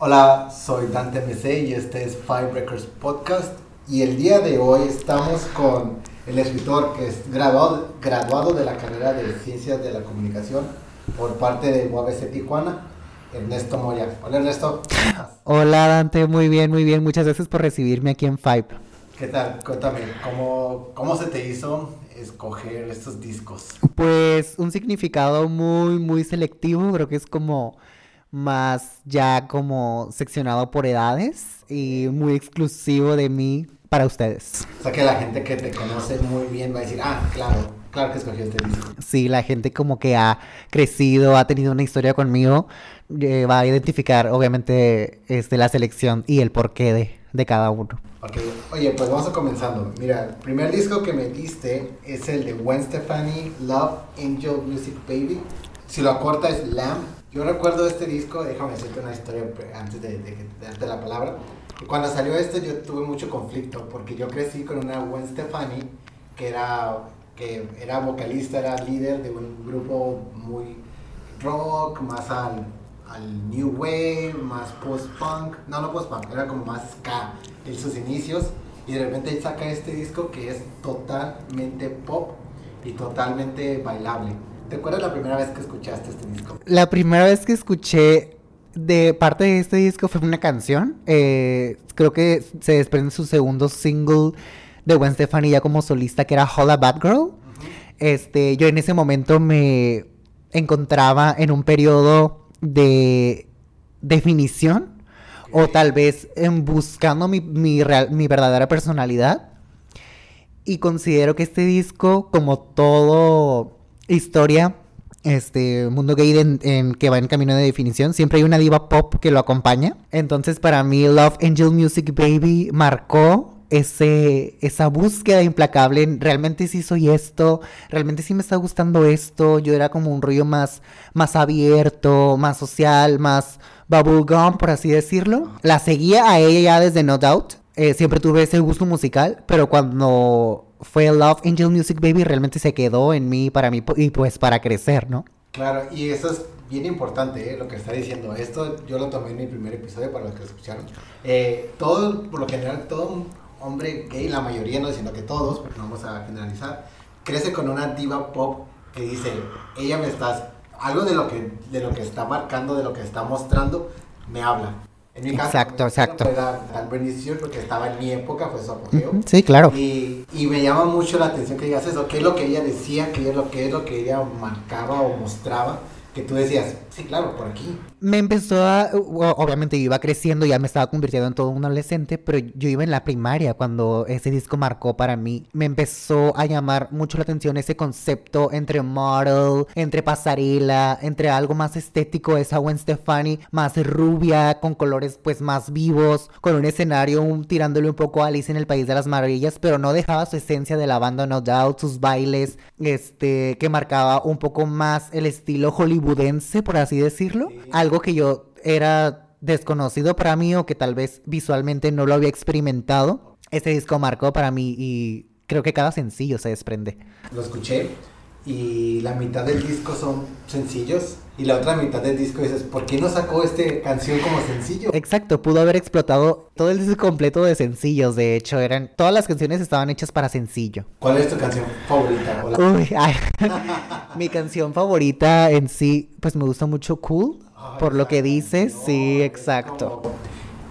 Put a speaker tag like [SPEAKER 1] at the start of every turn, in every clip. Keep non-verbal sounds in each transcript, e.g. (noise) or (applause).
[SPEAKER 1] Hola, soy Dante MC y este es Five Records Podcast. Y el día de hoy estamos con el escritor que es graduado, graduado de la carrera de Ciencias de la Comunicación por parte de UABC Tijuana, Ernesto Moya. Hola Ernesto.
[SPEAKER 2] Hola Dante, muy bien, muy bien. Muchas gracias por recibirme aquí en Five.
[SPEAKER 1] ¿Qué tal? Cuéntame, ¿cómo, cómo se te hizo escoger estos discos?
[SPEAKER 2] Pues un significado muy, muy selectivo. Creo que es como más ya como seccionado por edades y muy exclusivo de mí para ustedes.
[SPEAKER 1] O sea que la gente que te conoce muy bien va a decir, ah, claro, claro que escogió este disco.
[SPEAKER 2] Sí, la gente como que ha crecido, ha tenido una historia conmigo, eh, va a identificar obviamente este, la selección y el porqué de, de cada uno.
[SPEAKER 1] Ok, oye, pues vamos a comenzando. Mira, el primer disco que me diste es el de Gwen Stefani, Love Angel Music Baby. Si lo acorta es Lamb. Yo recuerdo este disco, déjame decirte una historia antes de, darte la palabra. Cuando salió este yo tuve mucho conflicto porque yo crecí con una Gwen Stefani que era, que era vocalista, era líder de un grupo muy rock, más al, al new wave, más post-punk. No, no post-punk, era como más ska en sus inicios. Y de repente saca este disco que es totalmente pop y totalmente bailable. ¿Te acuerdas la primera vez que escuchaste este disco?
[SPEAKER 2] La primera vez que escuché de parte de este disco fue una canción. Eh, creo que se desprende su segundo single de Gwen Stefani ya como solista, que era Holla Bad Girl. Este, yo en ese momento me encontraba en un periodo de definición o tal vez en buscando mi, mi, real, mi verdadera personalidad. Y considero que este disco, como todo historia, este mundo gay en, en, que va en camino de definición, siempre hay una diva pop que lo acompaña. Entonces, para mí, Love Angel Music Baby marcó ese, esa búsqueda implacable. Realmente sí soy esto, realmente sí me está gustando esto. Yo era como un rollo más, más abierto, más social, más bubblegum, por así decirlo. La seguía a ella ya desde No Doubt. Eh, siempre tuve ese gusto musical, pero cuando fue Love Angel Music Baby realmente se quedó en mí para mí y pues para crecer, ¿no?
[SPEAKER 1] Claro, y eso es bien importante, ¿eh? lo que está diciendo. Esto yo lo tomé en mi primer episodio para los que lo escucharon. Eh, todo, por lo general, todo hombre gay, la mayoría, no diciendo que todos, porque no vamos a generalizar, crece con una diva pop que dice, ella me está, algo de lo que, de lo que está marcando, de lo que está mostrando, me habla. En mi caso,
[SPEAKER 2] exacto, exacto.
[SPEAKER 1] Fue la, la porque estaba en mi época, fue su apogeo.
[SPEAKER 2] Sí, claro.
[SPEAKER 1] Y, y, me llama mucho la atención que digas eso, qué es lo que ella decía, qué es lo que es lo que ella marcaba o mostraba que tú decías, sí, claro, por aquí.
[SPEAKER 2] Me empezó a, obviamente iba creciendo, ya me estaba convirtiendo en todo un adolescente, pero yo iba en la primaria cuando ese disco marcó para mí. Me empezó a llamar mucho la atención ese concepto entre model, entre pasarela, entre algo más estético, esa Gwen Stefani más rubia, con colores pues más vivos, con un escenario tirándole un poco a Alice en el País de las Maravillas, pero no dejaba su esencia de la banda No Doubt, sus bailes, este, que marcaba un poco más el estilo Hollywood por así decirlo. Sí. Algo que yo era desconocido para mí o que tal vez visualmente no lo había experimentado. Este disco marcó para mí y creo que cada sencillo se desprende.
[SPEAKER 1] Lo escuché y la mitad del disco son sencillos y la otra mitad del disco dices, ¿por qué no sacó esta canción como sencillo?
[SPEAKER 2] Exacto, pudo haber explotado todo el disco completo de sencillos, de hecho, eran todas las canciones estaban hechas para sencillo.
[SPEAKER 1] ¿Cuál es tu canción favorita?
[SPEAKER 2] Hola. Uy, ay. (laughs) mi canción favorita en sí, pues me gusta mucho Cool, ay, por lo que dice, no, sí, exacto.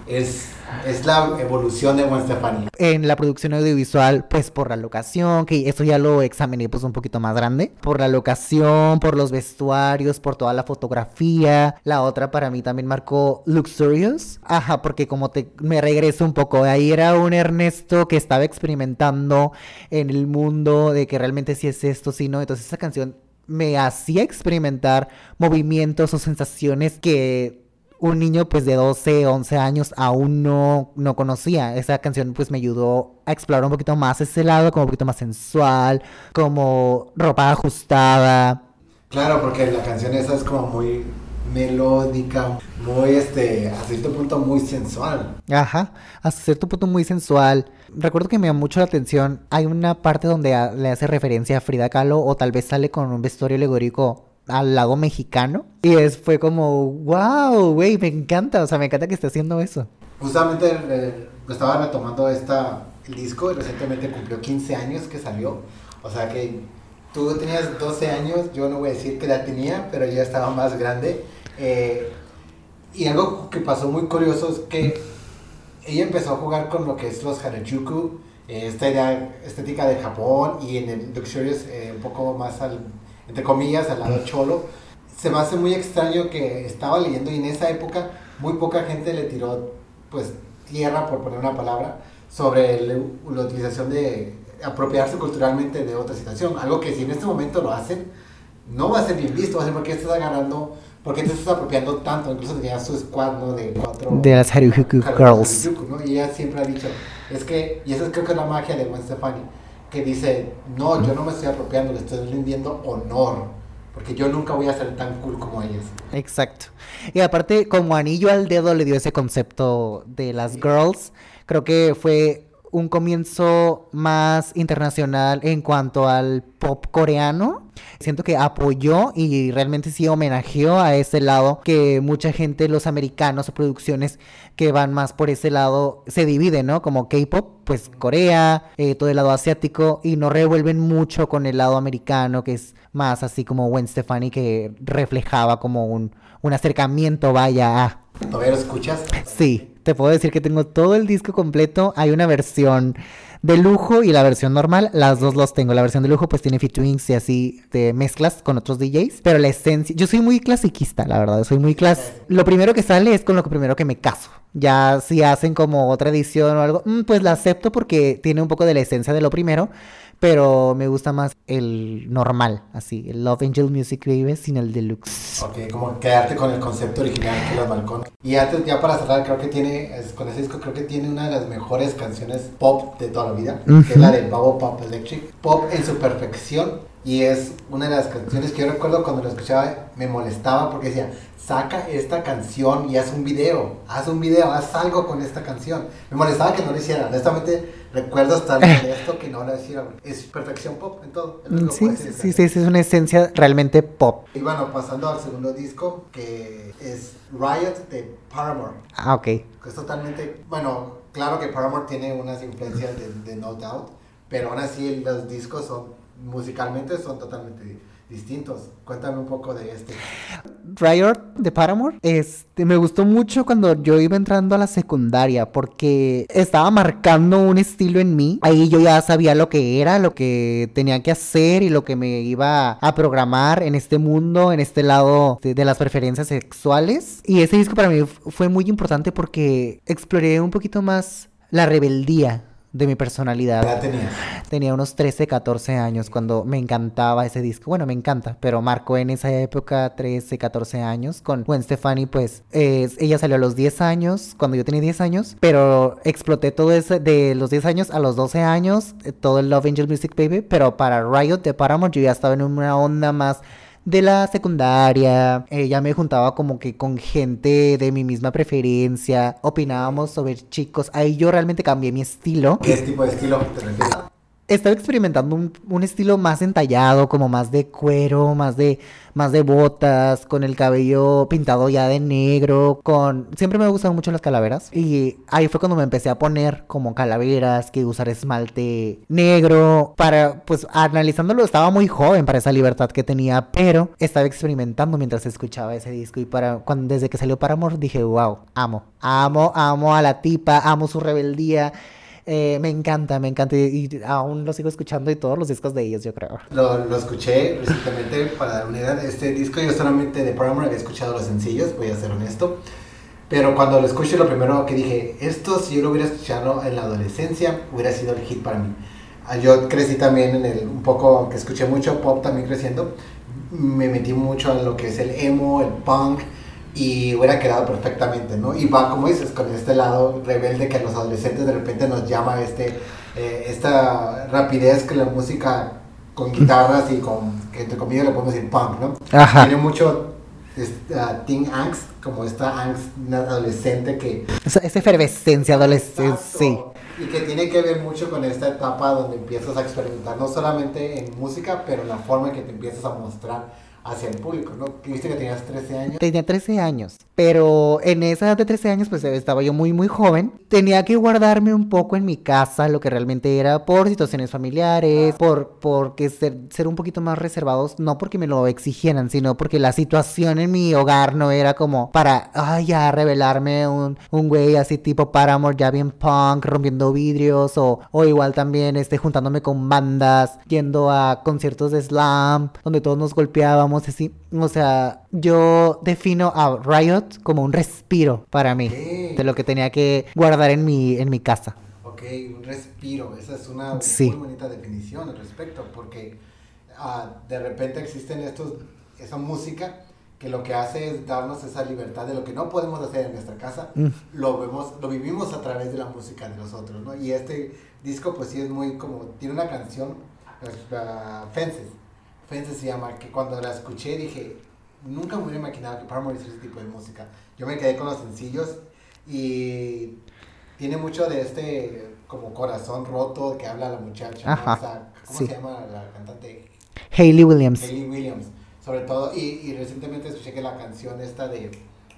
[SPEAKER 1] Es es la evolución de Gwen Stefani.
[SPEAKER 2] En la producción audiovisual, pues por la locación, que eso ya lo examiné pues un poquito más grande. Por la locación, por los vestuarios, por toda la fotografía. La otra para mí también marcó Luxurious. Ajá, porque como te me regreso un poco, ahí era un Ernesto que estaba experimentando en el mundo de que realmente si es esto, si no. Entonces esa canción me hacía experimentar movimientos o sensaciones que un niño pues de 12, 11 años aún no, no conocía. Esa canción pues me ayudó a explorar un poquito más ese lado, como un poquito más sensual, como ropa ajustada.
[SPEAKER 1] Claro, porque la canción esa es como muy melódica, muy este, a cierto punto muy sensual.
[SPEAKER 2] Ajá, hasta cierto punto muy sensual. Recuerdo que me llamó mucho la atención, hay una parte donde le hace referencia a Frida Kahlo o tal vez sale con un vestuario alegórico al lado mexicano. Y es, fue como, wow, güey, me encanta, o sea, me encanta que esté haciendo eso.
[SPEAKER 1] Justamente eh, estaba retomando esta, disco y recientemente cumplió 15 años que salió. O sea que tú tenías 12 años, yo no voy a decir qué edad tenía, pero ya estaba más grande. Eh, y algo que pasó muy curioso es que ella empezó a jugar con lo que es los Harajuku, eh, esta idea estética de Japón y en el Luxurious eh, un poco más al, entre comillas, al lado cholo. Se me hace muy extraño que estaba leyendo y en esa época muy poca gente le tiró pues tierra, por poner una palabra, sobre la utilización de apropiarse culturalmente de otra situación. Algo que si en este momento lo hacen, no va a ser bien visto, va a ser porque estás agarrando, porque te estás apropiando tanto, incluso tenía su squad, ¿no? De cuatro...
[SPEAKER 2] De las Haruhiku Girls.
[SPEAKER 1] ¿no? Y ella siempre ha dicho, es que, y eso creo que es la magia de Gwen Stefani, que dice, no, yo no me estoy apropiando, le estoy rindiendo honor. Porque yo nunca voy a ser tan cool como ellas.
[SPEAKER 2] Exacto. Y aparte, como anillo al dedo le dio ese concepto de las girls, creo que fue un comienzo más internacional en cuanto al pop coreano. Siento que apoyó y realmente sí homenajeó a ese lado que mucha gente, los americanos o producciones que van más por ese lado, se dividen, ¿no? Como K-pop, pues Corea, eh, todo el lado asiático y no revuelven mucho con el lado americano, que es más así como Gwen Stefani, que reflejaba como un, un acercamiento, vaya, a...
[SPEAKER 1] ¿Todavía lo escuchas?
[SPEAKER 2] Sí te puedo decir que tengo todo el disco completo. Hay una versión de lujo y la versión normal. Las dos los tengo. La versión de lujo pues tiene featurings y así de mezclas con otros DJs. Pero la esencia... Yo soy muy clasiquista, la verdad. Soy muy clas... Lo primero que sale es con lo primero que me caso. Ya si hacen como otra edición o algo, mm, pues la acepto porque tiene un poco de la esencia de lo primero pero me gusta más el normal, así, el Love Angel Music Baby sin el deluxe.
[SPEAKER 1] Ok, como quedarte con el concepto original que los balcón. Y antes, ya para cerrar, creo que tiene, con ese disco, creo que tiene una de las mejores canciones pop de toda la vida, que es la de Bubble Pop Electric. Pop en su perfección y es una de las canciones que yo recuerdo cuando lo escuchaba me molestaba porque decía, saca esta canción y haz un video, haz un video, haz algo con esta canción. Me molestaba que no lo hiciera, honestamente recuerdo estar esto que no lo hiciera. Es perfección pop en todo.
[SPEAKER 2] Sí, sí, sí, es una esencia realmente pop.
[SPEAKER 1] Y bueno, pasando al segundo disco que es Riot de Paramore.
[SPEAKER 2] Ah, ok.
[SPEAKER 1] Que es totalmente, bueno, claro que Paramore tiene unas influencias de, de No Doubt, pero aún así los discos son musicalmente son totalmente distintos. Cuéntame un poco de este.
[SPEAKER 2] Riot de Paramore, este, me gustó mucho cuando yo iba entrando a la secundaria porque estaba marcando un estilo en mí. Ahí yo ya sabía lo que era, lo que tenía que hacer y lo que me iba a programar en este mundo, en este lado de, de las preferencias sexuales. Y ese disco para mí fue muy importante porque exploré un poquito más la rebeldía de mi personalidad.
[SPEAKER 1] ¿Qué edad tenías?
[SPEAKER 2] Tenía unos 13, 14 años cuando me encantaba ese disco. Bueno, me encanta, pero marcó en esa época 13, 14 años. Con Gwen Stefani, pues ella salió a los 10 años, cuando yo tenía 10 años, pero exploté todo ese de los 10 años a los 12 años, eh, todo el Love Angel Music Baby, pero para Riot de Paramore yo ya estaba en una onda más de la secundaria, eh, ya me juntaba como que con gente de mi misma preferencia, opinábamos sobre chicos, ahí yo realmente cambié mi estilo.
[SPEAKER 1] ¿Qué tipo de estilo te?
[SPEAKER 2] Estaba experimentando un, estilo más entallado, como más de cuero, más de, más de botas, con el cabello pintado ya de negro, con... Siempre me han gustado mucho las calaveras. Y ahí fue cuando me empecé a poner como calaveras, que usar esmalte negro, para, pues analizándolo, estaba muy joven para esa libertad que tenía, pero estaba experimentando mientras escuchaba ese disco. Y para, cuando, desde que salió para amor dije, wow, amo, amo, amo a la tipa, amo su rebeldía eh, me encanta, me encanta y, aún lo sigo escuchando y todos los discos de ellos, yo creo.
[SPEAKER 1] Lo, lo escuché recientemente para dar una. Este disco yo solamente de Paramore había escuchado los sencillos, voy a ser honesto. Pero cuando lo escuché, lo primero que dije, esto si yo lo hubiera escuchado en la adolescencia, hubiera sido el hit para mí. Ah, yo crecí también en el, un poco, aunque escuché mucho pop también creciendo, me metí mucho en lo que es el emo, el punk, y hubiera quedado perfectamente, ¿no? Y va, como dices, con este lado rebelde que a los adolescentes de repente nos llama este, eh, esta rapidez que la música con guitarras y con, que entre comillas le podemos decir punk, ¿no?
[SPEAKER 2] Ajá.
[SPEAKER 1] Tiene mucho uh, teen angst, como esta angst adolescente que...
[SPEAKER 2] Esa, esa efervescencia adolescente, sí.
[SPEAKER 1] Y que tiene que ver mucho con esta etapa donde empiezas a experimentar, no solamente en música, pero en la forma en que te empiezas a mostrar hacia el público, ¿no? Viste que tenías 13 años.
[SPEAKER 2] Tenía 13 años, pero en esa edad de 13 años pues estaba yo muy muy joven. Tenía que guardarme un poco en mi casa lo que realmente era por situaciones familiares, por porque ser, ser un poquito más reservados, no porque me lo exigieran, sino porque la situación en mi hogar no era como para, ay, ya revelarme un, un güey así tipo Paramore, ya bien punk, rompiendo vidrios, o, o igual también este, juntándome con bandas, yendo a conciertos de slam, donde todos nos golpeábamos así. O sea, yo defino a Riot como un respiro para mí de lo que tenía que guardar en mi, en mi casa.
[SPEAKER 1] Ok, un respiro. Esa es una
[SPEAKER 2] Sí.
[SPEAKER 1] muy bonita definición al respecto, porque ah, de repente existen estos, esa música que lo que hace es darnos esa libertad de lo que no podemos hacer en nuestra casa,
[SPEAKER 2] Mm.
[SPEAKER 1] lo vemos, lo vivimos a través de la música de los otros, ¿no? Y este disco pues sí es muy como, tiene una canción, ah, Fences, Se llama, que cuando la escuché dije, nunca me hubiera imaginado que Paramore hiciera ese tipo de música. Yo me quedé con los sencillos y tiene mucho de este como corazón roto que habla la muchacha, ¿no?
[SPEAKER 2] Ajá,
[SPEAKER 1] O sea, ¿cómo
[SPEAKER 2] sí.
[SPEAKER 1] se llama la cantante?
[SPEAKER 2] Hayley Williams.
[SPEAKER 1] Hayley Williams, sobre todo, y, y recientemente escuché que la canción esta de,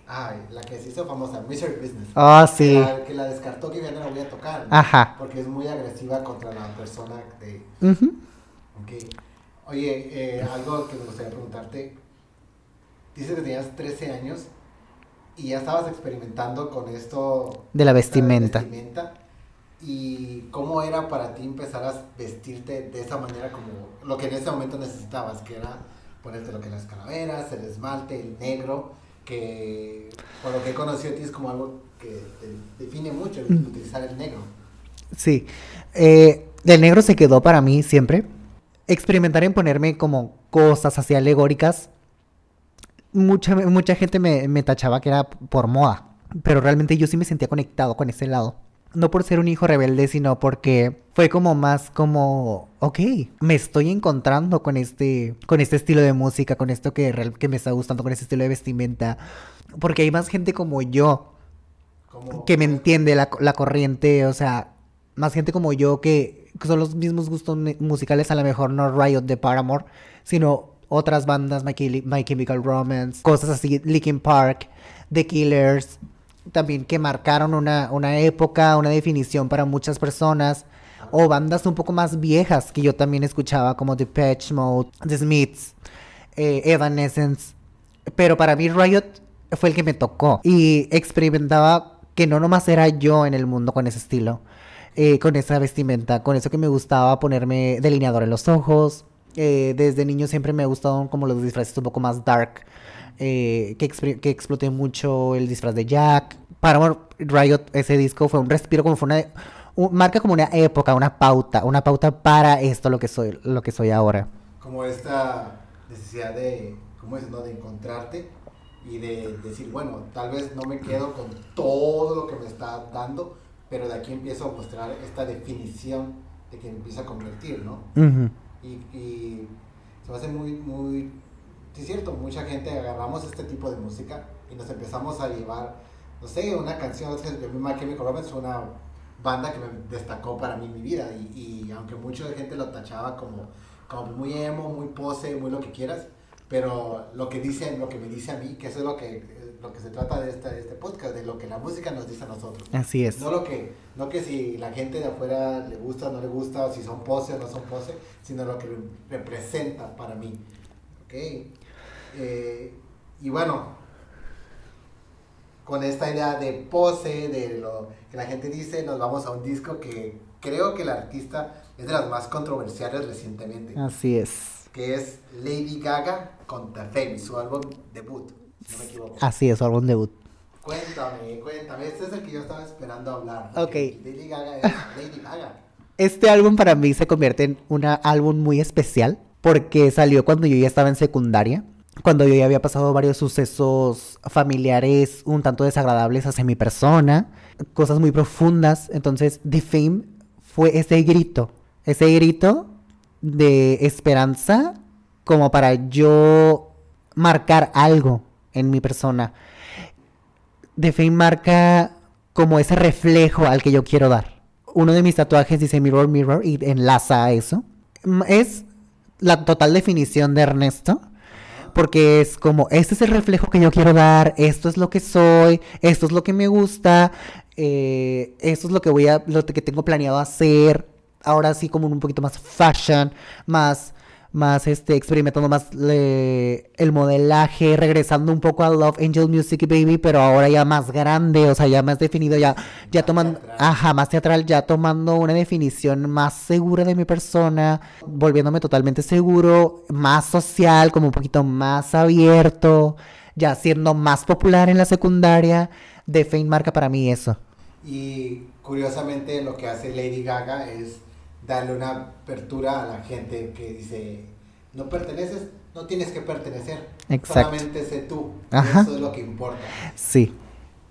[SPEAKER 1] ay, la que se hizo famosa, Misery Business,
[SPEAKER 2] Ah,
[SPEAKER 1] que,
[SPEAKER 2] sí.
[SPEAKER 1] la, que la descartó que ya no la voy a tocar, ¿no?
[SPEAKER 2] Ajá.
[SPEAKER 1] porque es muy agresiva contra la persona de, ok. Oye, eh, algo que me gustaría preguntarte, dices que tenías 13 años y ya estabas experimentando con esto
[SPEAKER 2] De la vestimenta.
[SPEAKER 1] vestimenta, ¿Y cómo era para ti empezar a vestirte de esa manera como lo que en ese momento necesitabas, que era ponerte lo que las calaveras, el esmalte, el negro, que por lo que he conocido de ti es como algo que te define mucho el
[SPEAKER 2] Mm.
[SPEAKER 1] utilizar el negro.
[SPEAKER 2] Sí. Eh, el negro se quedó para mí siempre. Experimentar en ponerme como cosas así alegóricas. Mucha, mucha gente me, me tachaba que era por moda. Pero realmente yo sí me sentía conectado con ese lado. No por ser un hijo rebelde, sino porque fue como más como, ok, me estoy encontrando con este, con este estilo de música, con esto que, real- que me está gustando, con este estilo de vestimenta. Porque hay más gente como yo
[SPEAKER 1] Como,
[SPEAKER 2] que me entiende la, la corriente, o sea, más gente como yo que, que son los mismos gustos mu- musicales, a lo mejor no Riot de Paramore, sino otras bandas, My, My Chemical Romance, cosas así, Linkin Park, The Killers, también que marcaron una, una época, una definición para muchas personas, o bandas un poco más viejas que yo también escuchaba, como Depeche Mode, The Smiths, eh, Evanescence, pero para mí Riot fue el que me tocó y experimentaba que no nomás era yo en el mundo con ese estilo, eh, con esa vestimenta, con eso que me gustaba ponerme delineador en los ojos. eh, desde niño siempre me ha como los disfraces un poco más dark, eh, que, que exploté mucho el disfraz de Jack. Paramore Riot, ese disco fue un respiro, como fue una... un- marca como una época, una pauta, una pauta para esto lo que soy, lo que soy ahora.
[SPEAKER 1] como esta necesidad de, ¿cómo es? No? De encontrarte y de decir, bueno, tal vez no me quedo con todo lo que me está dando, pero de aquí empiezo a mostrar esta definición de que empieza a convertir, ¿no?
[SPEAKER 2] Ujú.
[SPEAKER 1] Y, y se me hace muy, muy, sí es cierto, mucha gente agarramos este tipo de música y nos empezamos a llevar, no sé, una canción, My Chemical Romance fue una banda que me destacó para mí en mi vida y, y aunque mucha gente lo tachaba como, como muy emo, muy pose, muy lo que quieras, pero lo que dice, lo que me dice a mí, que eso es lo que, lo que se trata de este, de este podcast, de lo que la música nos dice a nosotros.
[SPEAKER 2] Así es.
[SPEAKER 1] No lo que, no que si la gente de afuera le gusta o no le gusta, o si son pose o no son pose, sino lo que representa para mí. ¿Ok? Eh, y bueno, con esta idea de pose, de lo que la gente dice, nos vamos a un disco que creo que el artista es de las más controversiales recientemente,
[SPEAKER 2] Así es.
[SPEAKER 1] que es Lady Gaga con The Fame, su álbum debut, si no me equivoco.
[SPEAKER 2] Así es, su álbum debut.
[SPEAKER 1] Cuéntame, cuéntame, este es el que yo estaba esperando hablar.
[SPEAKER 2] Ok.
[SPEAKER 1] Lady Gaga es Lady Gaga.
[SPEAKER 2] Este álbum para mí se convierte en un álbum muy especial porque salió cuando yo ya estaba en secundaria, cuando yo ya había pasado varios sucesos familiares un tanto desagradables hacia mi persona, cosas muy profundas. Entonces, The Fame fue ese grito, ese grito de esperanza como para yo marcar algo en mi persona. The Fame marca como ese reflejo al que yo quiero dar. Uno de mis tatuajes dice Mirror Mirror y enlaza a eso. Mm, Es la total definición de Ernesto. porque es como, este es el reflejo que yo quiero dar, esto es lo que soy, esto es lo que me gusta, eh, esto es lo que voy a, lo que tengo planeado hacer, ahora sí como un poquito más fashion, más más este, experimentando más el modelaje, regresando un poco a Love Angel Music Baby, pero ahora ya más grande, o sea, ya más definido, ya, ya tomando, ajá, más teatral, ya tomando una definición más segura de mi persona, volviéndome totalmente seguro, más social, como un poquito más abierto, ya siendo más popular en la secundaria, de Fame marca para mí eso.
[SPEAKER 1] Y curiosamente lo que hace Lady Gaga es darle una apertura a la gente que dice, no perteneces, no tienes que pertenecer, solamente sé tú, eso es lo que importa.
[SPEAKER 2] Sí.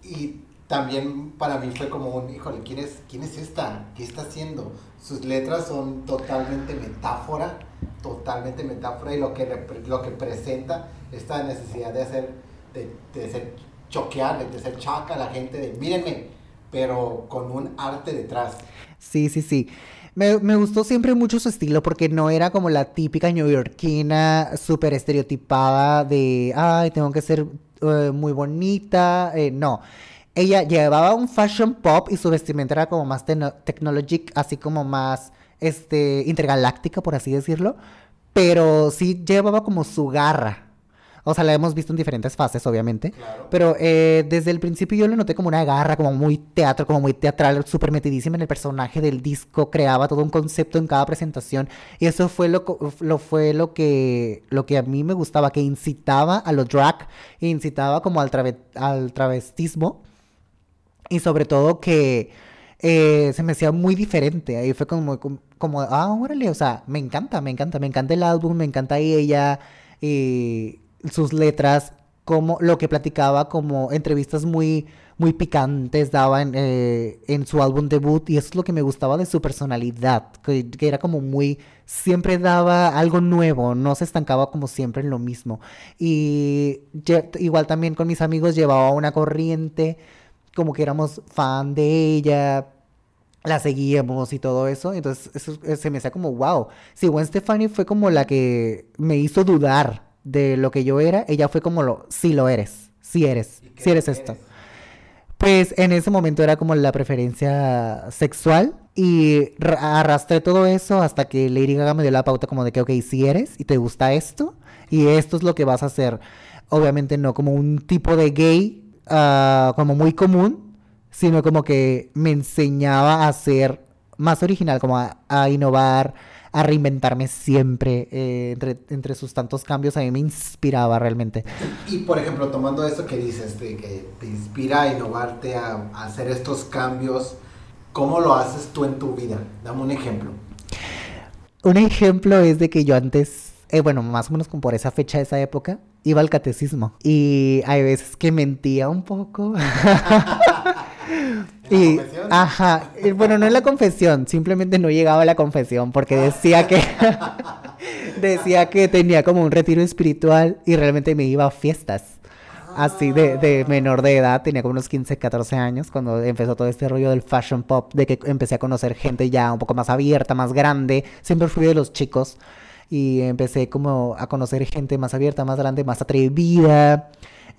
[SPEAKER 1] Y también para mí fue como un, híjole, ¿quién es, quién es esta? ¿Qué está haciendo? Sus letras son totalmente metáfora, totalmente metáfora y lo que, lo que presenta esta necesidad de hacer, de, de ser choquear, de ser chaca a la gente, de mírenme, pero con un arte detrás.
[SPEAKER 2] Sí, sí, sí. Me, gustó siempre mucho su estilo porque no era como la típica neoyorquina súper estereotipada de, ay, tengo que ser eh, muy bonita. Eh, no. Ella llevaba un fashion pop y su vestimenta era como más technologic, así como más este, intergaláctica, por así decirlo. Pero sí llevaba como su garra. O sea, la hemos visto en diferentes fases, obviamente. Pero eh, desde el principio yo lo noté como una garra, como muy teatro, como muy teatral, súper metidísima en el personaje del disco. Creaba todo un concepto en cada presentación. Y eso fue lo, lo, fue lo, que, lo que a mí me gustaba, que incitaba a los drag, incitaba como al, al travestismo. Y sobre todo que eh, se me hacía muy diferente. Ahí fue como, como, como, ah, órale, o sea, me encanta, me encanta, me encanta el álbum, me encanta ella. Y sus letras, como lo que platicaba, como entrevistas muy, muy picantes daba en, eh, en, su álbum debut y eso es lo que me gustaba de su personalidad, que, era como muy, siempre daba algo nuevo, no se estancaba como siempre en lo mismo. Y igual también con mis amigos llevaba una corriente, como que éramos fan de ella, la seguíamos y todo eso. Entonces eso, se me hacía como, wow. Sí, Gwen Stefani fue como la que me hizo dudar de lo que yo era, ella fue como lo, sí lo eres, sí eres, sí eres esto. Pues en ese momento era como la preferencia sexual y arrastré todo eso hasta que Lady Gaga me dio la pauta como de que, ok, sí eres y te gusta esto y esto es lo que vas a hacer. Obviamente no como un tipo de gay ah, como muy común, sino como que me enseñaba a ser más original, como a innovar, a reinventarme siempre eh, entre, entre, sus tantos cambios, a mí me inspiraba realmente.
[SPEAKER 1] Y por ejemplo, tomando esto que dices, de que te inspira a innovarte, a, hacer estos cambios, ¿cómo lo haces tú en tu vida? Dame un ejemplo.
[SPEAKER 2] Un ejemplo es de que yo antes, eh, bueno, más o menos como por esa fecha, esa época, iba al catecismo. Y hay veces que mentía un poco. (laughs) y, ajá, bueno, no en la confesión, simplemente no llegaba a la confesión porque decía que (laughs) decía que tenía como un retiro espiritual y realmente me iba a fiestas. Así de, de, menor de edad, tenía como unos 15, 14 años cuando empezó todo este rollo del fashion pop, de que empecé a conocer gente ya un poco más abierta, más grande. Siempre fui de los chicos y empecé como a conocer gente más abierta, más grande, más atrevida.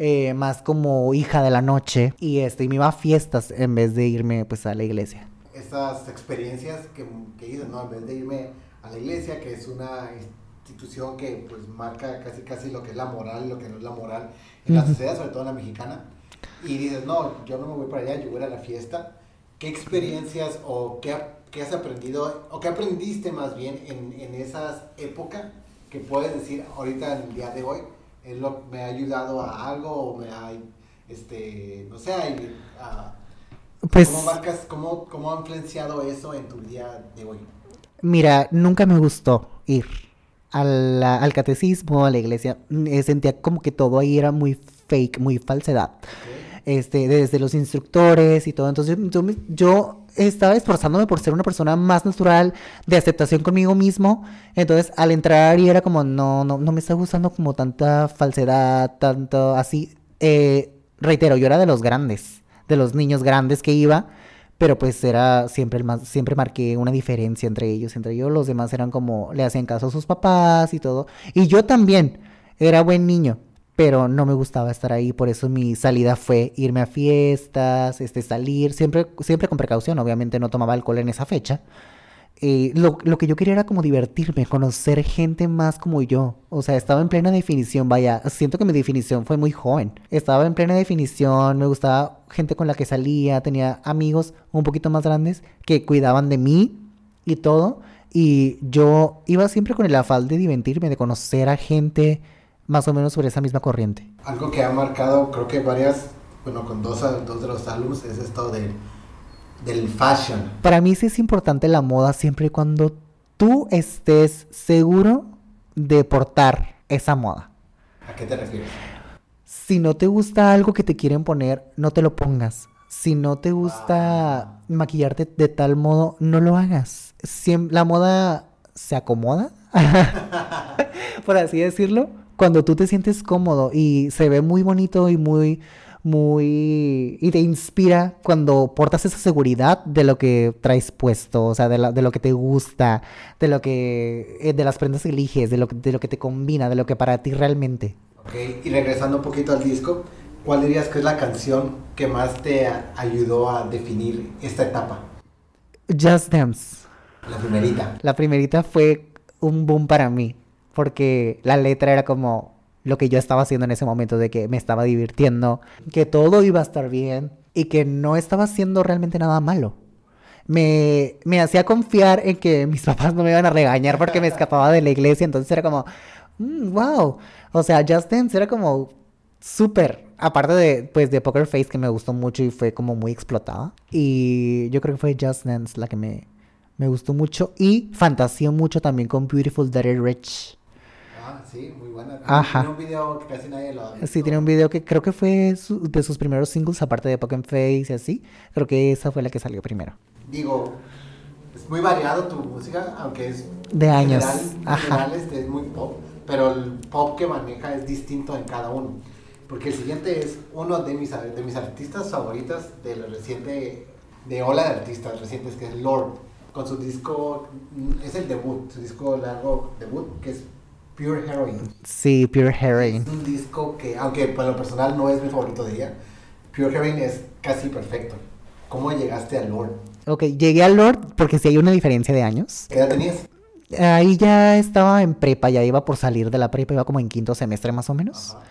[SPEAKER 2] Eh, más como hija de la noche y este me iba a fiestas en vez de irme pues a la iglesia.
[SPEAKER 1] Estas experiencias que, que hice, ¿no? En vez de irme a la iglesia, que es una institución que pues marca casi casi lo que es la moral y lo que no es la moral en la sociedad, sobre todo en la mexicana, y dices, no, yo no me voy para allá, yo voy a la fiesta. ¿Qué experiencias o qué, qué has aprendido o qué aprendiste más bien en, en esas épocas que puedes decir ahorita en el día de hoy? Lo, me ha ayudado a algo o me ha, este, no sé, a, pues, ¿cómo marcas, cómo, cómo ha influenciado eso en tu día de hoy?
[SPEAKER 2] Mira, nunca me gustó ir al catecismo, a la iglesia. Sentía como que todo ahí era muy fake, muy falsedad. Este, desde los instructores y todo. Entonces yo estaba esforzándome por ser una persona más natural, de aceptación conmigo mismo. Entonces, al entrar y era como, no, no, no me está gustando como tanta falsedad, tanto así. Eh, reitero, yo era de los grandes, de los niños grandes que iba, pero pues era siempre el más, siempre marqué una diferencia entre ellos, entre ellos los demás eran como, le hacían caso a sus papás y todo. Y yo también, Era buen niño, pero no me gustaba estar ahí, por eso mi salida fue irme a fiestas, este, salir, siempre, siempre con precaución, obviamente no tomaba alcohol en esa fecha. Eh, lo, lo, que yo quería era como divertirme, conocer gente más como yo. O sea, estaba en plena definición, vaya, siento que mi definición fue muy joven. Estaba en plena definición, me gustaba gente con la que salía, tenía amigos un poquito más grandes que cuidaban de mí y todo. Y yo iba siempre con el afán de divertirme, de conocer a gente más o menos sobre esa misma corriente.
[SPEAKER 1] Algo que ha marcado, creo que varias, bueno, con dos, dos de los álbumes, es esto de, del fashion.
[SPEAKER 2] Para mí sí es importante la moda siempre y cuando tú estés seguro de portar esa moda.
[SPEAKER 1] ¿A qué te refieres?
[SPEAKER 2] Si no te gusta algo que te quieren poner, no te lo pongas. Si no te gusta
[SPEAKER 1] Ah.
[SPEAKER 2] maquillarte de tal modo, no lo hagas. Siem- la moda se acomoda, (laughs) por así decirlo, cuando tú te sientes cómodo y se ve muy bonito y muy, muy... y te inspira cuando portas esa seguridad de lo que traes puesto, o sea, de, la- de lo que te gusta, de lo que... eh, de las prendas que eliges, de lo, que- de lo que te combina, de lo que para ti realmente.
[SPEAKER 1] Ok, y regresando un poquito al disco, ¿cuál dirías que es la canción que más te ayudó a definir esta etapa?
[SPEAKER 2] Just Dance.
[SPEAKER 1] La primerita.
[SPEAKER 2] La primerita fue un boom para mí, porque la letra era como lo que yo estaba haciendo en ese momento, de que me estaba divirtiendo, que todo iba a estar bien y que no estaba haciendo realmente nada malo. Me, me hacía confiar en que mis (laughs) papás no me iban a regañar porque me escapaba de la iglesia, entonces era como, wow, o sea, Just Dance era como súper, aparte de, pues, de Poker Face que me gustó mucho y fue como muy explotada, y yo creo que fue Just Dance la que me, me gustó mucho y fantaseó mucho también con Beautiful Dirty Rich.
[SPEAKER 1] Sí, muy buena.
[SPEAKER 2] Ajá.
[SPEAKER 1] Tiene un video que casi nadie lo ha visto.
[SPEAKER 2] Sí, tiene un video que creo que fue su- de sus primeros singles, aparte de Poker Face y así. Creo que esa fue la que salió primero.
[SPEAKER 1] Digo, es muy variado tu música, aunque es...
[SPEAKER 2] De años,
[SPEAKER 1] general- en
[SPEAKER 2] ajá.
[SPEAKER 1] general, este, es muy pop, pero el pop que maneja es distinto en cada uno. Porque el siguiente es uno de mis, de mis artistas favoritas del reciente, de ola de artistas recientes, que es Lord, con su disco, es el debut, su disco largo debut, que es Pure Heroine.
[SPEAKER 2] Sí, Pure Heroin.
[SPEAKER 1] Es un disco que, aunque para lo personal no es mi favorito de ella, Pure Heroine es casi perfecto. ¿Cómo llegaste a Lord?
[SPEAKER 2] Ok, llegué a Lord porque sí hay una diferencia de años.
[SPEAKER 1] ¿Qué edad tenías?
[SPEAKER 2] Ahí ya estaba en prepa, ya iba por salir de la prepa, iba como en quinto semestre más o menos.
[SPEAKER 1] Ajá.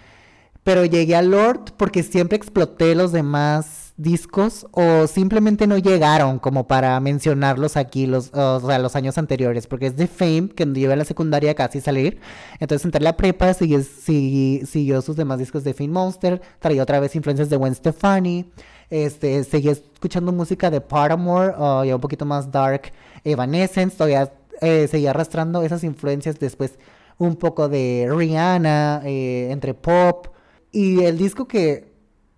[SPEAKER 2] Pero llegué a Lord porque siempre exploté los demás discos o simplemente no llegaron como para mencionarlos aquí los, o sea, los años anteriores. Porque es de Fame, que iba a la secundaria casi salir. Entonces entré a la prepa, sigue- sigui- siguió sus demás discos de Fame Monster, traía otra vez influencias de Gwen Stefani. Este, seguía escuchando música de Paramore, o ya un poquito más dark, Evanescence, todavía eh, seguía arrastrando esas influencias después un poco de Rihanna, eh, entre pop, y el disco que,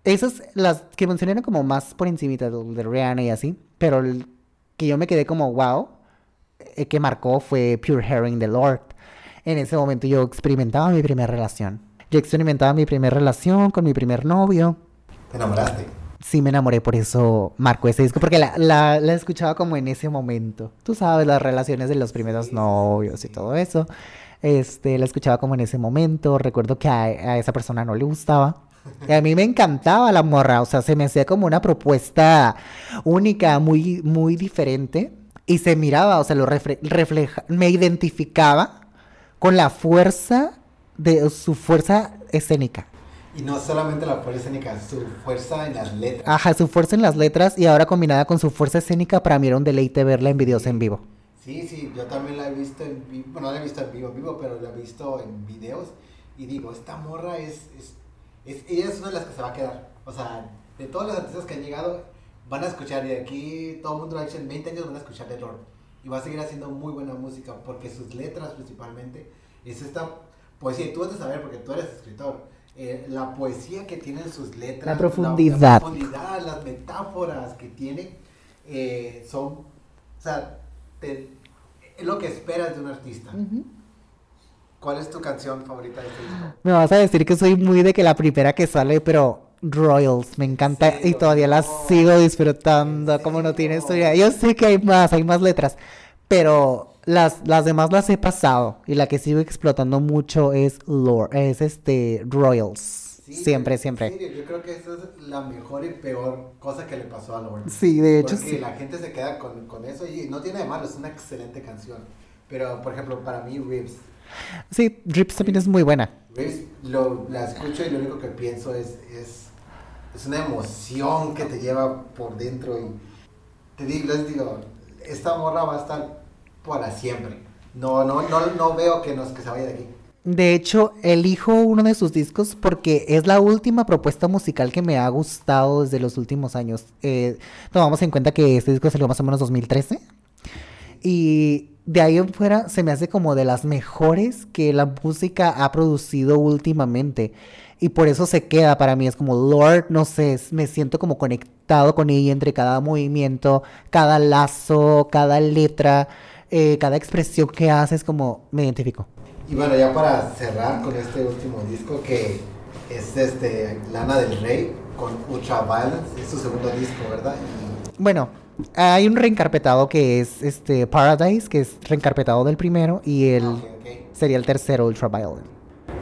[SPEAKER 2] esas, las que mencioné eran como más por encimita de, de Rihanna y así, pero el que yo me quedé como wow, eh, que marcó fue Pure Herring de Lord. En ese momento yo experimentaba mi primera relación. Yo experimentaba mi primera relación con mi primer novio
[SPEAKER 1] ¿Te enamoraste?
[SPEAKER 2] sí me enamoré, por eso marcó ese disco, porque la, la, la escuchaba como en ese momento. Tú sabes, las relaciones de los primeros novios y todo eso. Este, la escuchaba como en ese momento. Recuerdo que a, a esa persona no le gustaba. (laughs) Y a mí me encantaba la morra, o sea, se me hacía como una propuesta única, muy, muy diferente. Y se miraba, o sea, lo refle- refleja, me identificaba con la fuerza de su fuerza escénica.
[SPEAKER 1] Y no solamente la fuerza escénica, su fuerza en las letras.
[SPEAKER 2] Ajá, su fuerza en las letras y ahora combinada con su fuerza escénica, para mí era un deleite verla en videos en vivo.
[SPEAKER 1] Sí, sí, yo también la he visto en vivo, bueno, no la he visto en vivo, vivo, pero la he visto en videos y digo, esta morra es, es, es- ella es una de las que se va a quedar. O sea, de todos los artistas que han llegado, van a escuchar y de aquí todo el mundo en 20 años, van a escuchar de Lord. Y va a seguir haciendo muy buena música porque sus letras principalmente es esta poesía. Y tú vas a saber porque tú eres escritor. eh, la poesía que tienen sus letras,
[SPEAKER 2] La profundidad.
[SPEAKER 1] profundidad, las metáforas que tiene eh, son, o sea, te- es lo que esperas de un artista. ¿Cuál es tu canción favorita de este disco?
[SPEAKER 2] Me vas a decir que soy muy de que la primera que sale, pero Royals, me encanta
[SPEAKER 1] Sí,
[SPEAKER 2] y todavía la
[SPEAKER 1] no.
[SPEAKER 2] sigo disfrutando,
[SPEAKER 1] ¿En
[SPEAKER 2] como no tiene
[SPEAKER 1] serio?
[SPEAKER 2] historia. Yo sé que hay más, hay más letras, pero las, las demás las he pasado. Y la que sigo explotando mucho es Lore, es este Royals.
[SPEAKER 1] Sí,
[SPEAKER 2] siempre, siempre.
[SPEAKER 1] serio, yo creo que esa es la mejor y peor cosa que le pasó a Lord.
[SPEAKER 2] Sí, de hecho
[SPEAKER 1] Porque
[SPEAKER 2] sí.
[SPEAKER 1] la gente se queda con, con eso y no tiene de malo, es una excelente canción. Pero, por ejemplo, para mí, Ribs.
[SPEAKER 2] Sí, Drips también es muy buena.
[SPEAKER 1] Ribs lo, la escucho y lo único que pienso es, es, es una emoción que te lleva por dentro. Y te digo, les digo, esta morra va a estar para siempre. No, no, no, no veo que, nos, que se vaya de aquí.
[SPEAKER 2] De hecho, elijo uno de sus discos porque es la última propuesta musical que me ha gustado desde los últimos años. Eh, tomamos en cuenta que este disco salió más o menos 2013. Y de ahí en fuera se me hace como de las mejores que la música ha producido últimamente. Y por eso se queda para mí. Es como Lord, no sé, me siento como conectado con ella entre cada movimiento, cada lazo, cada letra, eh, cada expresión que hace. Es como me identifico.
[SPEAKER 1] Y bueno, ya para cerrar con este último disco que es este Lana del Rey con Ultra Violence, es su segundo disco, ¿verdad? Y
[SPEAKER 2] Bueno, hay un reencarpetado que es este Paradise, que es reencarpetado del primero, y el
[SPEAKER 1] Ah, ok, ok.
[SPEAKER 2] sería el tercero, Ultraviolet.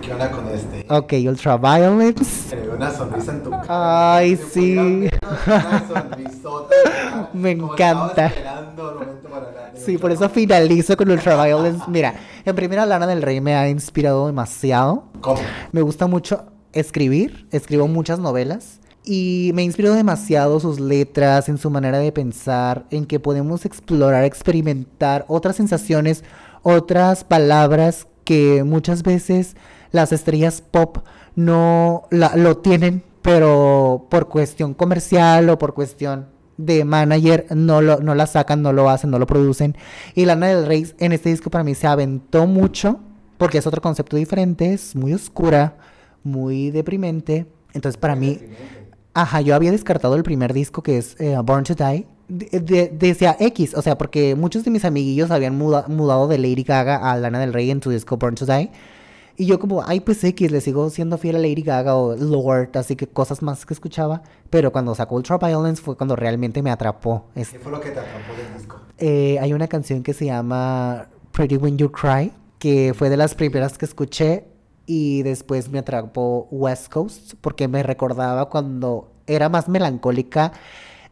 [SPEAKER 1] ¿Qué onda con este?
[SPEAKER 2] Ok, Ultraviolence.
[SPEAKER 1] Se le ve una sonrisa en tu cara.
[SPEAKER 2] Ay, sí.
[SPEAKER 1] Una sonrisota. ¿verdad? (laughs)
[SPEAKER 2] Me
[SPEAKER 1] Como
[SPEAKER 2] encanta.
[SPEAKER 1] esperando el momento para de
[SPEAKER 2] Sí, por eso finalizo con Ultraviolence. Mira, en primera Lana del Rey me ha inspirado demasiado.
[SPEAKER 1] ¿Cómo?
[SPEAKER 2] Me gusta mucho escribir, escribo muchas novelas y me inspiró demasiado sus letras, en su manera de pensar, en que podemos explorar, experimentar otras sensaciones, otras palabras que muchas veces las estrellas pop no lo tienen, pero por cuestión comercial o por cuestión de manager no lo no la sacan, no lo hacen, no lo producen. Y Lana del Rey en este disco para mí se aventó mucho porque es otro concepto diferente, es muy oscura, muy deprimente. Entonces para mí, ajá, yo había descartado el primer disco que es eh, Born to Die. de- de- decía X, o sea, porque muchos de mis amiguillos habían muda- mudado de Lady Gaga a Lana del Rey en su disco Born to Die. Y yo como, ay, pues X, le sigo siendo fiel a Lady Gaga o Lord, así que cosas más que escuchaba. Pero cuando sacó Ultraviolence fue cuando realmente me atrapó.
[SPEAKER 1] ¿Qué fue lo que te atrapó del disco?
[SPEAKER 2] eh, hay una canción que se llama Pretty When You Cry, que fue de las primeras que escuché y después me atrapó West Coast porque me recordaba cuando era más melancólica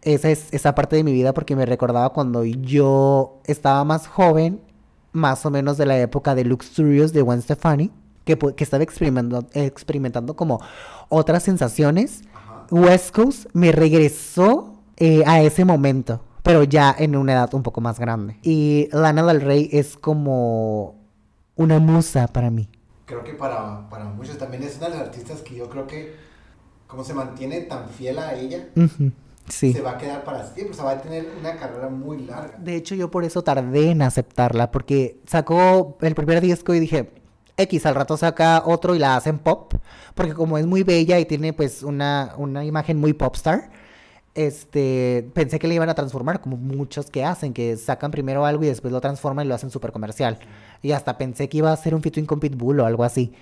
[SPEAKER 2] esa, es, esa parte de mi vida porque me recordaba cuando yo estaba más joven, más o menos de la época de Luxurious de Gwen Stefani, que, que estaba experimentando, experimentando como otras sensaciones.
[SPEAKER 1] Ajá.
[SPEAKER 2] West Coast me regresó eh, a ese momento, pero ya en una edad un poco más grande. Y Lana del Rey es como una musa para mí.
[SPEAKER 1] Creo que para, para muchos también es una de las artistas que yo creo que como se mantiene tan fiel a ella,
[SPEAKER 2] Sí.
[SPEAKER 1] se va a quedar para siempre, o sea, va a tener una carrera muy larga.
[SPEAKER 2] De hecho, yo por eso tardé en aceptarla, porque sacó el primer disco y dije, X, al rato saca otro y la hacen pop, porque como es muy bella y tiene pues una, una imagen muy popstar, este, pensé que le iban a transformar, como muchos que hacen, que sacan primero algo y después lo transforman y lo hacen súper comercial. Y hasta pensé que iba a ser un featuring con Pitbull o algo así.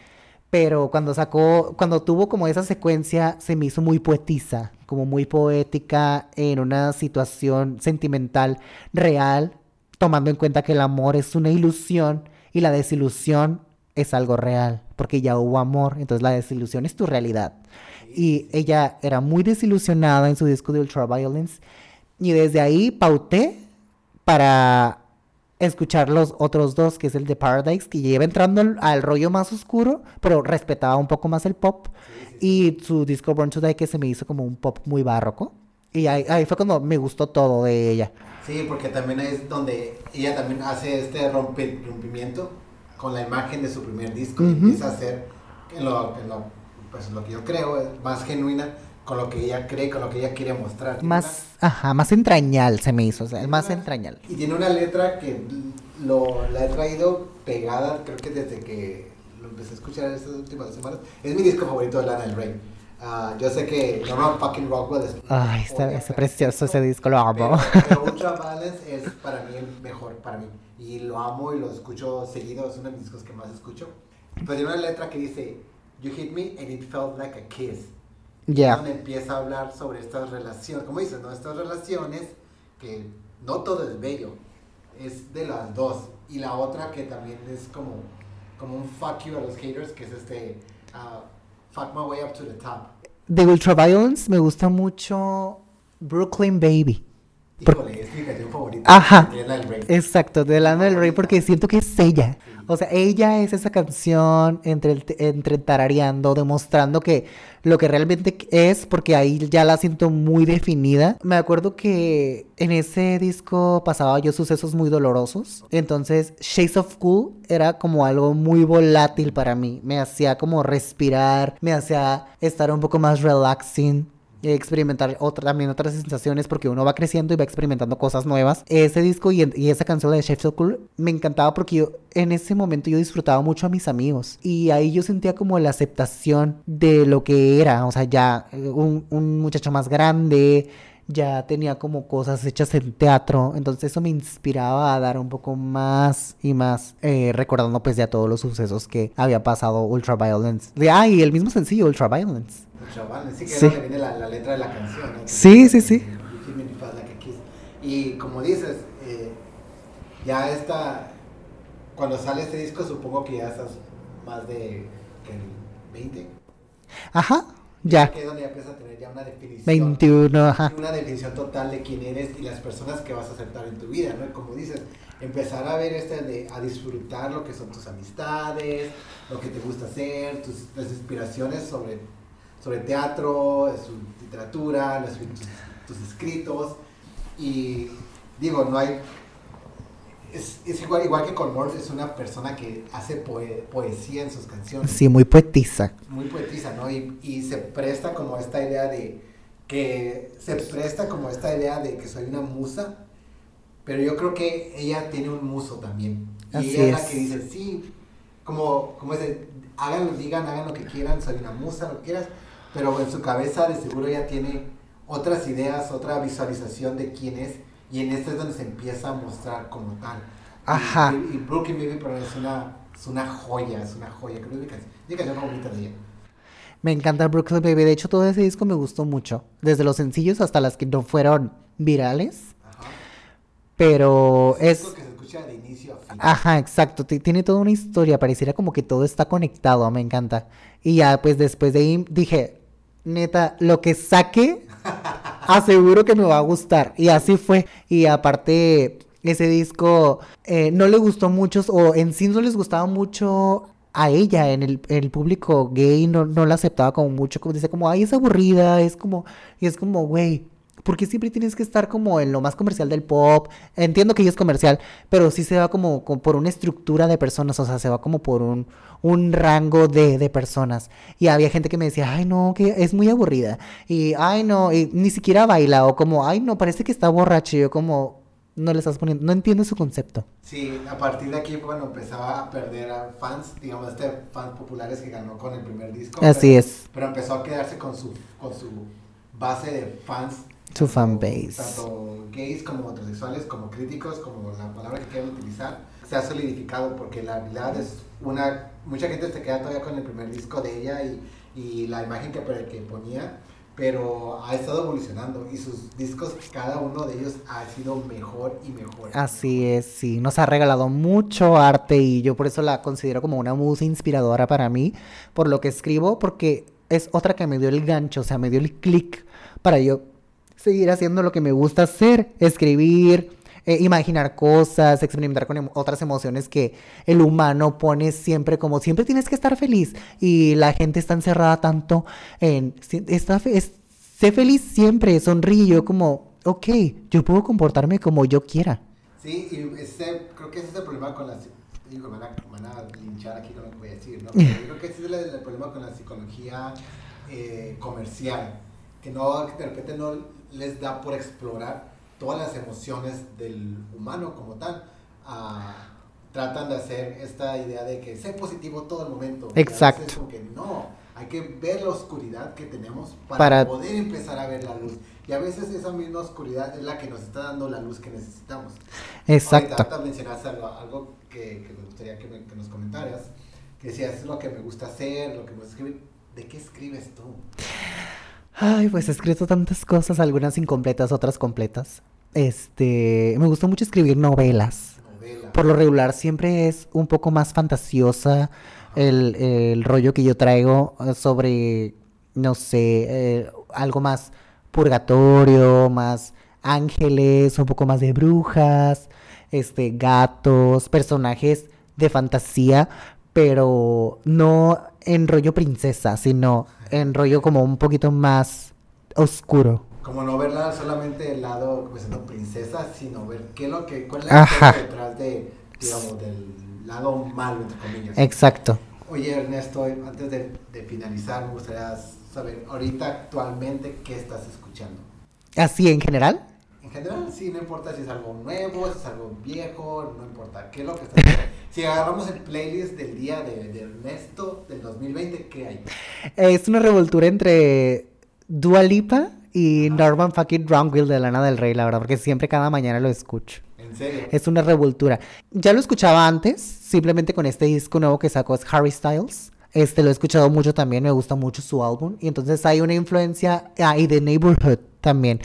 [SPEAKER 2] Pero cuando sacó, cuando tuvo como esa secuencia, se me hizo muy poetisa, como muy poética en una situación sentimental real, tomando en cuenta que el amor es una ilusión y la desilusión es algo real, porque ya hubo amor, entonces la desilusión es tu realidad. Y ella era muy desilusionada en su disco de Ultraviolence, y desde ahí pauté para escuchar los otros dos, que es el de Paradise, que lleva entrando al, al rollo más oscuro, pero respetaba un poco más el pop. Y su disco Born to Die, que se me hizo como un pop muy barroco. Y ahí, ahí fue cuando me gustó todo de ella.
[SPEAKER 1] Sí, porque también es donde ella también hace este rompe- rompimiento con la imagen de su primer disco y
[SPEAKER 2] Ujú.
[SPEAKER 1] empieza a hacer en lo, en lo, pues, lo que yo creo es más genuina con lo que ella cree, con lo que ella quiere mostrar.
[SPEAKER 2] Más, ajá, más entrañal se me hizo, o sea, el
[SPEAKER 1] una-
[SPEAKER 2] más
[SPEAKER 1] una-
[SPEAKER 2] entrañal.
[SPEAKER 1] Y tiene una letra que lo, la he traído pegada, creo que desde que lo empecé a escuchar estas últimas semanas. Es mi disco favorito de Lana del Rey. Ah, yo sé que Norman fucking Rockwell es...
[SPEAKER 2] Ay, está, está precioso ese disco, lo amo.
[SPEAKER 1] Pero, pero Ultraviolence es para mí el mejor, para mí. Y lo amo y lo escucho seguido, es uno de mis discos que más escucho. Pero tiene una letra que dice, You hit me and it felt like a kiss.
[SPEAKER 2] Ya.
[SPEAKER 1] Donde empieza a hablar sobre estas relaciones, como dices, ¿no? Estas relaciones que no todo es bello. es de las dos. Y la otra que también es como, como un fuck you a los haters, que es este uh, fuck my way up to the top.
[SPEAKER 2] De Ultraviolence me gusta mucho Brooklyn Baby.
[SPEAKER 1] Híjole, es mi canción favorita.
[SPEAKER 2] Ajá.
[SPEAKER 1] de Lana del Rey.
[SPEAKER 2] Exacto, de Lana del Rey porque siento que es ella. O sea, ella es esa canción entre, el- entre tarareando, demostrando que lo que realmente es, porque ahí ya la siento muy definida. Me acuerdo que en ese disco pasaba yo sucesos muy dolorosos. Entonces, Shades of Cool era como algo muy volátil para mí. Me hacía como respirar, me hacía estar un poco más relaxing experimentar otra, también otras sensaciones porque uno va creciendo y va experimentando cosas nuevas. Ese disco y, esa canción de Chef So Cool me encantaba porque yo en ese momento yo disfrutaba mucho a mis amigos y ahí yo sentía como la aceptación de lo que era, o sea, ya eh, un muchacho más grande, ya tenía como cosas hechas en teatro, entonces eso me inspiraba a dar un poco más y más, eh, recordando pues ya todos los sucesos que había pasado Ultraviolence. De, ah, y el mismo sencillo Ultraviolence.
[SPEAKER 1] Chaval, sí que
[SPEAKER 2] Sí.
[SPEAKER 1] era donde viene la, la letra de la canción. ¿no?
[SPEAKER 2] Sí, sí, sí.
[SPEAKER 1] Y como dices, eh, ya está, cuando sale este disco supongo que ya estás más de que el 20.
[SPEAKER 2] Ajá, ya.
[SPEAKER 1] Que es donde ya empiezas a tener ya una definición.
[SPEAKER 2] 21, ajá.
[SPEAKER 1] Una definición total de quién eres y las personas que vas a aceptar en tu vida, ¿no? Como dices, empezar a ver este de, a disfrutar lo que son tus amistades, lo que te gusta hacer, tus las inspiraciones sobre, sobre teatro, su literatura, tus, tus escritos. Y digo, no hay. Es, es igual, igual que con Morse, es una persona que hace poe- poesía en sus canciones
[SPEAKER 2] Sí, muy poetiza.
[SPEAKER 1] muy poetiza, ¿no? Y, y se presta como esta idea de que se presta como esta idea de que soy una musa, pero yo creo que ella tiene un muso también. Y
[SPEAKER 2] Así
[SPEAKER 1] ella es la que dice, sí, como, como dice, hagan, digan, hagan lo que quieran, soy una musa, lo que quieras, pero en su cabeza de seguro ella tiene otras ideas, otra visualización de quién es, y en este es donde se empieza a mostrar como tal. Y-
[SPEAKER 2] Ajá.
[SPEAKER 1] Y, y Brooklyn Baby para mí es una, es una joya, es una joya, creo que es mi canción, favorita de ella.
[SPEAKER 2] Me encanta Brooklyn Baby. De hecho, todo ese disco me gustó mucho. Desde los sencillos hasta las que no fueron virales.
[SPEAKER 1] Ajá.
[SPEAKER 2] Pero
[SPEAKER 1] Es
[SPEAKER 2] es...
[SPEAKER 1] que se escucha de inicio a fin.
[SPEAKER 2] Ajá, exacto. ti- Tiene toda una historia. Pareciera como que todo está conectado. Me encanta. Y ya, pues después de ahí dije, neta, lo que saque, (laughs) aseguro que me va a gustar. Y así fue. Y aparte, ese disco eh, no le gustó mucho, o en sí no les gustaba mucho a ella, en el, en el público gay, no, no la aceptaba como mucho, como dice, como, ay, es aburrida, es como, y es como, güey. Porque siempre tienes que estar como en lo más comercial del pop. Entiendo que ella es comercial, pero sí se va como, como por una estructura de personas, o sea, se va como por un, un rango de, de personas. Y había gente que me decía, ay, no, que es muy aburrida. Y, ay, no, y ni siquiera baila, o como, ay, no, parece que está borracho. Y yo como, no le estás poniendo, no entiendo su concepto.
[SPEAKER 1] Sí, a partir de aquí cuando empezaba a perder a fans, digamos, este fans populares que ganó con el primer disco.
[SPEAKER 2] Así
[SPEAKER 1] pero-
[SPEAKER 2] es.
[SPEAKER 1] Pero empezó a quedarse con su, con su base de fans.
[SPEAKER 2] Su
[SPEAKER 1] tanto-
[SPEAKER 2] fan base.
[SPEAKER 1] Tanto gays como heterosexuales, como críticos, como la palabra que quieran utilizar. Se ha solidificado porque la realidad es una... Mucha gente se queda todavía con el primer disco de ella y, y la imagen que, que ponía, pero ha estado evolucionando y sus discos, cada uno de ellos ha sido mejor y mejor.
[SPEAKER 2] Así es, sí, nos ha regalado mucho arte y yo por eso la considero como una musa inspiradora para mí, por lo que escribo, porque es otra que me dio el gancho, o sea, me dio el clic para yo seguir haciendo lo que me gusta hacer, escribir, eh, imaginar cosas, experimentar con em- otras emociones que el humano pone siempre como siempre tienes que estar feliz y la gente está encerrada tanto en está fe- sé feliz siempre, sonríe, yo como ok, yo puedo comportarme como yo quiera.
[SPEAKER 1] Sí, y ese, creo que ese es el problema con la... Digo, van, a, linchar aquí con voy a decir, ¿no? Pero creo que ese es el, el problema con la psicología eh, comercial, que no, que de repente no les da por explorar todas las emociones del humano como tal. Ah, tratan de hacer esta idea de que sé positivo todo el momento.
[SPEAKER 2] Exacto.
[SPEAKER 1] veces como que no, hay que ver la oscuridad que tenemos para,
[SPEAKER 2] Para-
[SPEAKER 1] poder empezar a ver la luz. Y a veces esa misma oscuridad es la que nos está dando la luz que necesitamos.
[SPEAKER 2] Exacto.
[SPEAKER 1] Ahorita mencionaste algo, algo que, que me gustaría que, me- que nos comentaras, que decías, es lo que me gusta hacer, lo que me gusta escribir. ¿De qué escribes tú?
[SPEAKER 2] Ay, pues he escrito tantas cosas, algunas incompletas, otras completas. Este, me gusta mucho escribir novelas.
[SPEAKER 1] Novela.
[SPEAKER 2] Por lo regular siempre es un poco más fantasiosa el, el rollo que yo traigo eh, sobre, no sé, eh, algo más purgatorio, más ángeles, un poco más de brujas, este, gatos, personajes de fantasía, pero no en rollo princesa, sino en rollo como un poquito más oscuro.
[SPEAKER 1] Como no verla solamente el lado pues, siendo princesa, sino ver qué es lo que, cuál es la
[SPEAKER 2] Ajá.
[SPEAKER 1] detrás de, digamos, del lado malo, entre comillas.
[SPEAKER 2] Exacto.
[SPEAKER 1] Oye, Ernesto, antes de, de finalizar, me gustaría saber, ahorita actualmente, ¿qué estás escuchando?
[SPEAKER 2] Así en general.
[SPEAKER 1] En general, sí, no importa si es algo nuevo, si es algo viejo, no importa qué es lo que (laughs) escuchando. Si agarramos el playlist del día de, de Ernesto del 2020, ¿qué hay?
[SPEAKER 2] Es una revoltura entre Dua Lipa y Norman fucking Drumwill de Lana del Rey, la verdad, porque siempre cada mañana lo escucho.
[SPEAKER 1] En serio.
[SPEAKER 2] Es una revoltura. Ya lo escuchaba antes, simplemente con este disco nuevo que sacó es Harry Styles. Este lo he escuchado mucho también, me gusta mucho su álbum. Y entonces hay una influencia, ah, y de Neighborhood también.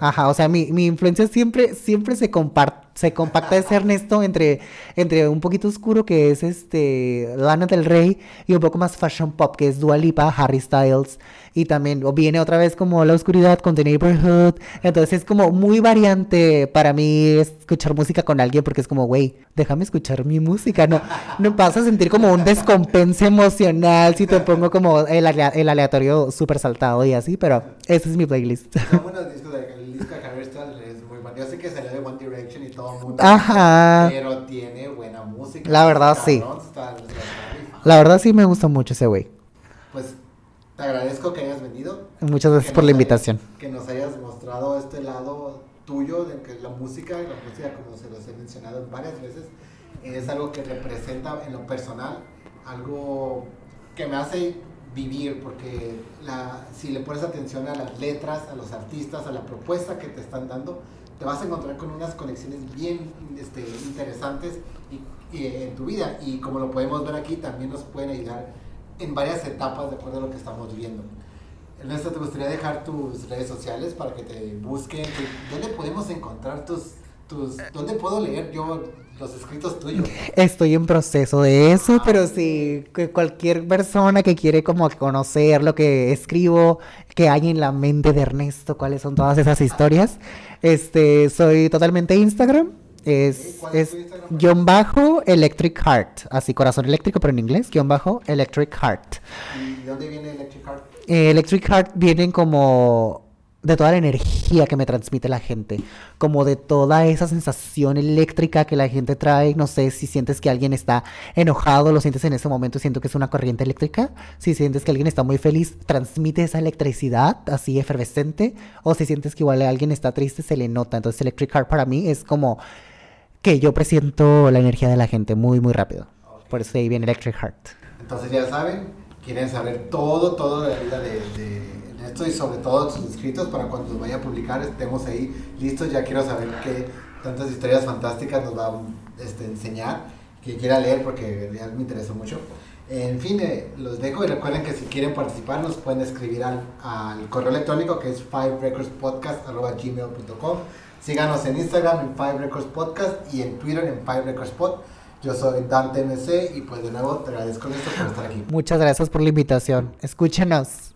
[SPEAKER 2] Ajá, o sea, mi, mi influencia siempre, siempre se comparte, se compacta ese Ernesto entre, entre un poquito oscuro que es este Lana del Rey y un poco más fashion pop que es Dua Lipa, Harry Styles y también viene otra vez como la oscuridad con The Neighborhood, entonces es como muy variante para mí escuchar música con alguien porque es como, güey, déjame escuchar mi música, no, no vas a sentir como un descompense emocional si te pongo como el, el aleatorio súper saltado y así, pero ese es mi playlist.
[SPEAKER 1] Son buenos discos, de- Harry Styles es muy bueno. Yo sé que salió de One todo el mundo.
[SPEAKER 2] Ajá.
[SPEAKER 1] Pero tiene buena música.
[SPEAKER 2] La verdad, sí.
[SPEAKER 1] Está- está.
[SPEAKER 2] La verdad sí me gusta mucho ese güey.
[SPEAKER 1] Pues te agradezco que hayas venido.
[SPEAKER 2] Muchas gracias por la
[SPEAKER 1] hayas-
[SPEAKER 2] invitación.
[SPEAKER 1] que nos hayas mostrado este lado tuyo de que la música, la música como se los he mencionado varias veces, es algo que representa en lo personal algo que me hace vivir porque la, si le pones atención a las letras, a los artistas, a la propuesta que te están dando, te vas a encontrar con unas conexiones bien este, interesantes y- y en tu vida y como lo podemos ver aquí también nos pueden ayudar en varias etapas de acuerdo a lo que estamos viviendo. Ernesto, ¿te gustaría dejar tus redes sociales para que te busquen? ¿Dó- ¿Dónde podemos encontrar tus, tus... ¿Dónde puedo leer yo los escritos tuyos?
[SPEAKER 2] Estoy en proceso de eso, pero sí, que cualquier persona que quiere como conocer lo que escribo, que hay en la mente de Ernesto, cuáles son todas esas historias, este, soy totalmente Instagram. Es,
[SPEAKER 1] ¿Cuál es Instagram?
[SPEAKER 2] guion bajo Electric Heart, así corazón eléctrico, pero en inglés, guion bajo Electric Heart.
[SPEAKER 1] ¿Y de dónde viene Electric Heart?
[SPEAKER 2] Eh, Electric Heart vienen como de toda la energía que me transmite la gente, como de toda esa sensación eléctrica que la gente trae. No sé si sientes que alguien está enojado, lo sientes en ese momento, siento que es una corriente eléctrica. Si sientes que alguien está muy feliz, transmite esa electricidad así efervescente. O si sientes que igual alguien está triste, se le nota. Entonces Electric Heart para mí es como que yo presiento la energía de la gente muy, muy rápido. Por eso ahí viene Electric Heart.
[SPEAKER 1] Entonces ya saben, quieren saber todo, todo de la vida de, de Ernesto y sobre todo sus escritos para cuando los vaya a publicar estemos ahí listos. Ya quiero saber qué tantas historias fantásticas nos va a este, enseñar, que quiera leer porque ya me interesó mucho. En fin, eh, los dejo y recuerden que si quieren participar nos pueden escribir al, al correo electrónico que es 5recordspodcast.gmail.com Síganos en Instagram en 5 Records Podcast y en Twitter en 5 Records Pod. Yo soy Dante MC y pues de nuevo te agradezco esto por estar aquí.
[SPEAKER 2] Muchas gracias por la invitación. Escúchenos.